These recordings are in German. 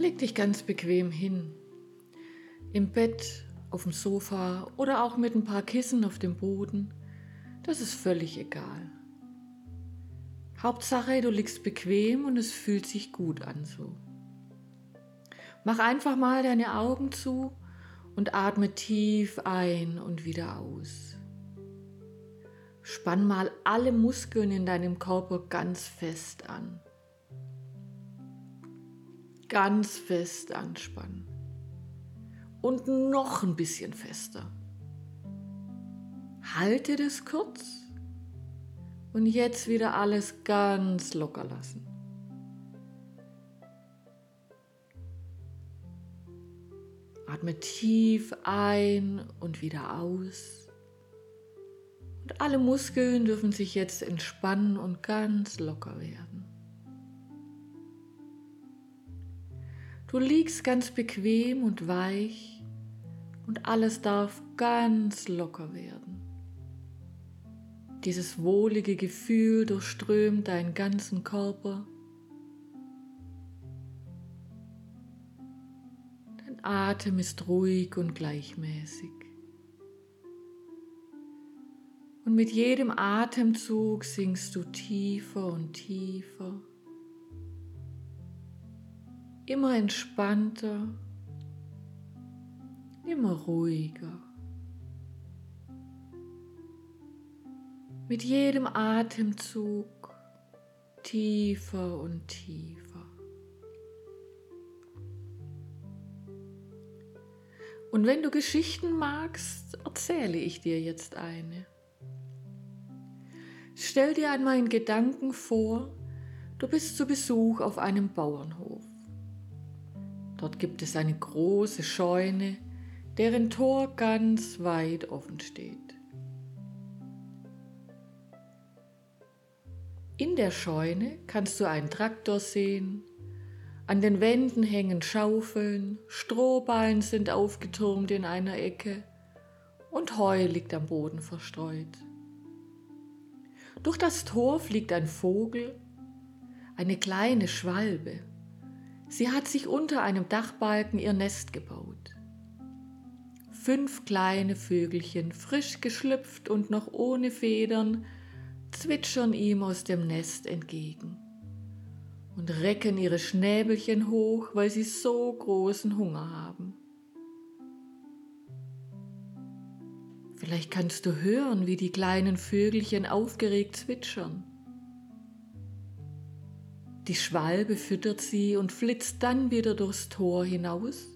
Leg dich ganz bequem hin. Im Bett, auf dem Sofa oder auch mit ein paar Kissen auf dem Boden. Das ist völlig egal. Hauptsache, du liegst bequem und es fühlt sich gut an so. Mach einfach mal deine Augen zu und atme tief ein und wieder aus. Spann mal alle Muskeln in deinem Körper ganz fest an. Ganz fest anspannen. Und noch ein bisschen fester. Halte das kurz und jetzt wieder alles ganz locker lassen. Atme tief ein und wieder aus. Und alle Muskeln dürfen sich jetzt entspannen und ganz locker werden. Du liegst ganz bequem und weich und alles darf ganz locker werden. Dieses wohlige Gefühl durchströmt deinen ganzen Körper. Dein Atem ist ruhig und gleichmäßig. Und mit jedem Atemzug sinkst du tiefer und tiefer, immer entspannter, immer ruhiger. Mit jedem Atemzug tiefer und tiefer. Und wenn du Geschichten magst, erzähle ich dir jetzt eine. Stell dir einmal in Gedanken vor, du bist zu Besuch auf einem Bauernhof. Dort gibt es eine große Scheune, deren Tor ganz weit offen steht. In der Scheune kannst du einen Traktor sehen, an den Wänden hängen Schaufeln, Strohballen sind aufgetürmt in einer Ecke und Heu liegt am Boden verstreut. Durch das Tor fliegt ein Vogel, eine kleine Schwalbe. Sie hat sich unter einem Dachbalken ihr Nest gebaut. Fünf kleine Vögelchen, frisch geschlüpft und noch ohne Federn, zwitschern ihm aus dem Nest entgegen und recken ihre Schnäbelchen hoch, weil sie so großen Hunger haben. Vielleicht kannst du hören, wie die kleinen Vögelchen aufgeregt zwitschern. Die Schwalbe füttert sie und flitzt dann wieder durchs Tor hinaus,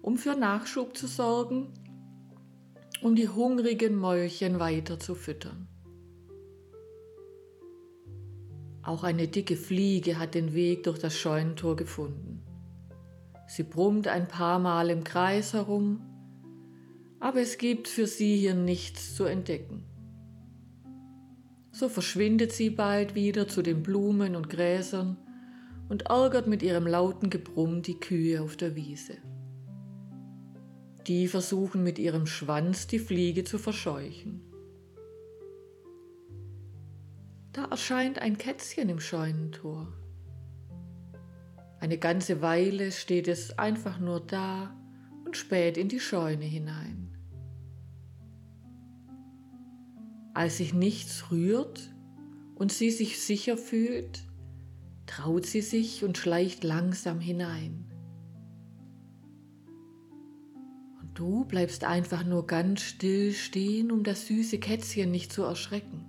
um für Nachschub zu sorgen, um die hungrigen Mäulchen weiter zu füttern. Auch eine dicke Fliege hat den Weg durch das Scheunentor gefunden. Sie brummt ein paar Mal im Kreis herum aber es gibt für sie hier nichts zu entdecken. So verschwindet sie bald wieder zu den Blumen und Gräsern und ärgert mit ihrem lauten Gebrumm die Kühe auf der Wiese. Die versuchen mit ihrem Schwanz die Fliege zu verscheuchen. Da erscheint ein Kätzchen im Scheunentor. Eine ganze Weile steht es einfach nur da und späht in die Scheune hinein. Als sich nichts rührt und sie sich sicher fühlt, traut sie sich und schleicht langsam hinein. Und du bleibst einfach nur ganz still stehen, um das süße Kätzchen nicht zu erschrecken.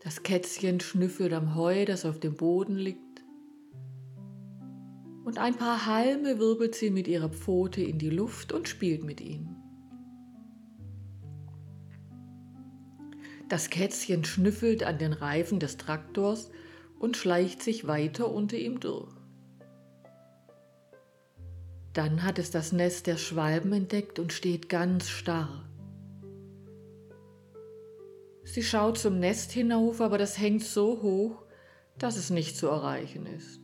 Das Kätzchen schnüffelt am Heu, das auf dem Boden liegt, und ein paar Halme wirbelt sie mit ihrer Pfote in die Luft und spielt mit ihnen. Das Kätzchen schnüffelt an den Reifen des Traktors und schleicht sich weiter unter ihm durch. Dann hat es das Nest der Schwalben entdeckt und steht ganz starr. Sie schaut zum Nest hinauf, aber das hängt so hoch, dass es nicht zu erreichen ist.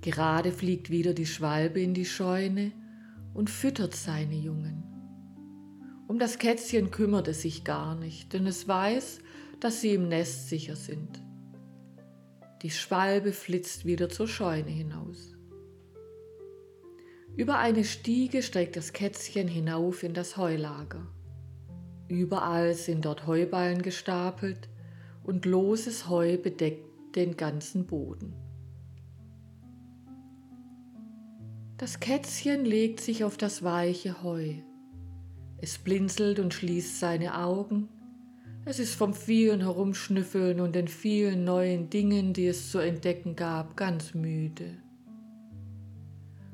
Gerade fliegt wieder die Schwalbe in die Scheune und füttert seine Jungen. Um das Kätzchen kümmert es sich gar nicht, denn es weiß, dass sie im Nest sicher sind. Die Schwalbe flitzt wieder zur Scheune hinaus. Über eine Stiege steigt das Kätzchen hinauf in das Heulager. Überall sind dort Heuballen gestapelt und loses Heu bedeckt den ganzen Boden. Das Kätzchen legt sich auf das weiche Heu. Es blinzelt und schließt seine Augen. Es ist vom vielen Herumschnüffeln und den vielen neuen Dingen, die es zu entdecken gab, ganz müde.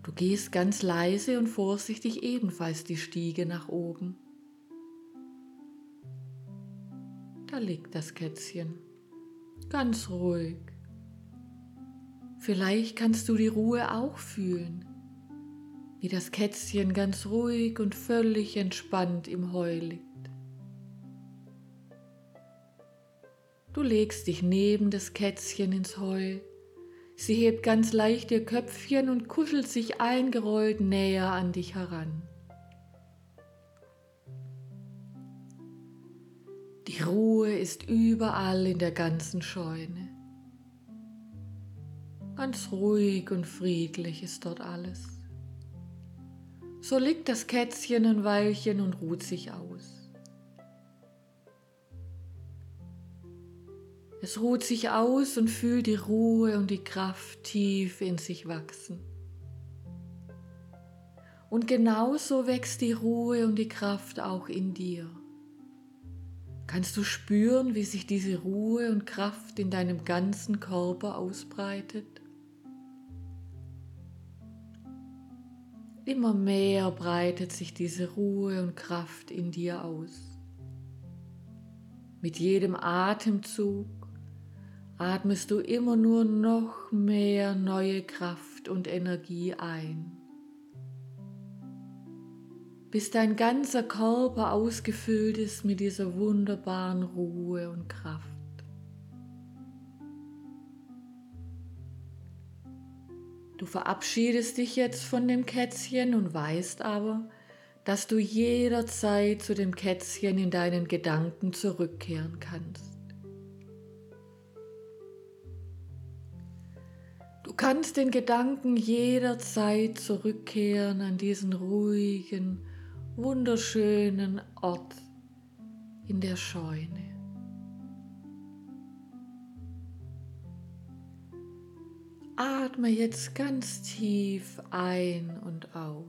Du gehst ganz leise und vorsichtig ebenfalls die Stiege nach oben. Da liegt das Kätzchen, ganz ruhig. Vielleicht kannst du die Ruhe auch fühlen, wie das Kätzchen ganz ruhig und völlig entspannt im Heu liegt. Du legst dich neben das Kätzchen ins Heu Sie hebt ganz leicht ihr Köpfchen und kuschelt sich eingerollt näher an dich heran. Die Ruhe ist überall in der ganzen Scheune. Ganz ruhig und friedlich ist dort alles. So liegt das Kätzchen ein Weilchen und ruht sich aus. Es ruht sich aus und fühlt die Ruhe und die Kraft tief in sich wachsen. Und genauso wächst die Ruhe und die Kraft auch in dir. Kannst du spüren, wie sich diese Ruhe und Kraft in deinem ganzen Körper ausbreitet? Immer mehr breitet sich diese Ruhe und Kraft in dir aus. Mit jedem Atemzug atmest du immer nur noch mehr neue Kraft und Energie ein, bis dein ganzer Körper ausgefüllt ist mit dieser wunderbaren Ruhe und Kraft. Du verabschiedest dich jetzt von dem Kätzchen und weißt aber, dass du jederzeit zu dem Kätzchen in deinen Gedanken zurückkehren kannst. Kannst den Gedanken jederzeit zurückkehren an diesen ruhigen, wunderschönen Ort in der Scheune. Atme jetzt ganz tief ein und aus.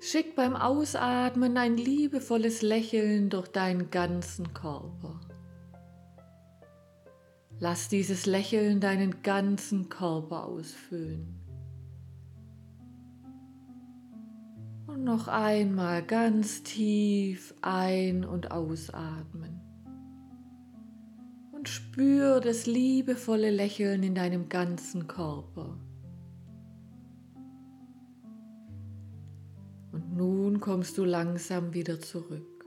Schick beim Ausatmen ein liebevolles Lächeln durch deinen ganzen Körper. Lass dieses Lächeln deinen ganzen Körper ausfüllen. Und noch einmal ganz tief ein- und ausatmen. Und spür das liebevolle Lächeln in deinem ganzen Körper. Und nun kommst du langsam wieder zurück.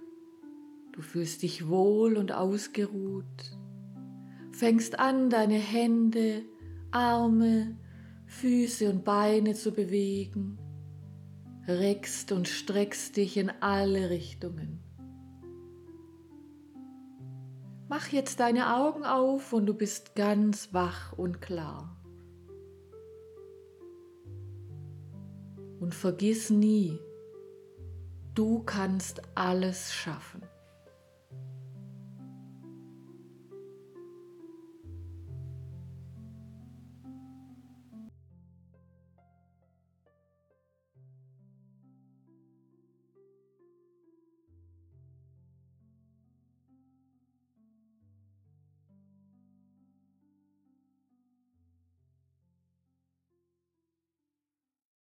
Du fühlst dich wohl und ausgeruht fängst an, deine Hände, Arme, Füße und Beine zu bewegen, reckst und streckst dich in alle Richtungen. Mach jetzt deine Augen auf und du bist ganz wach und klar. Und vergiss nie, du kannst alles schaffen.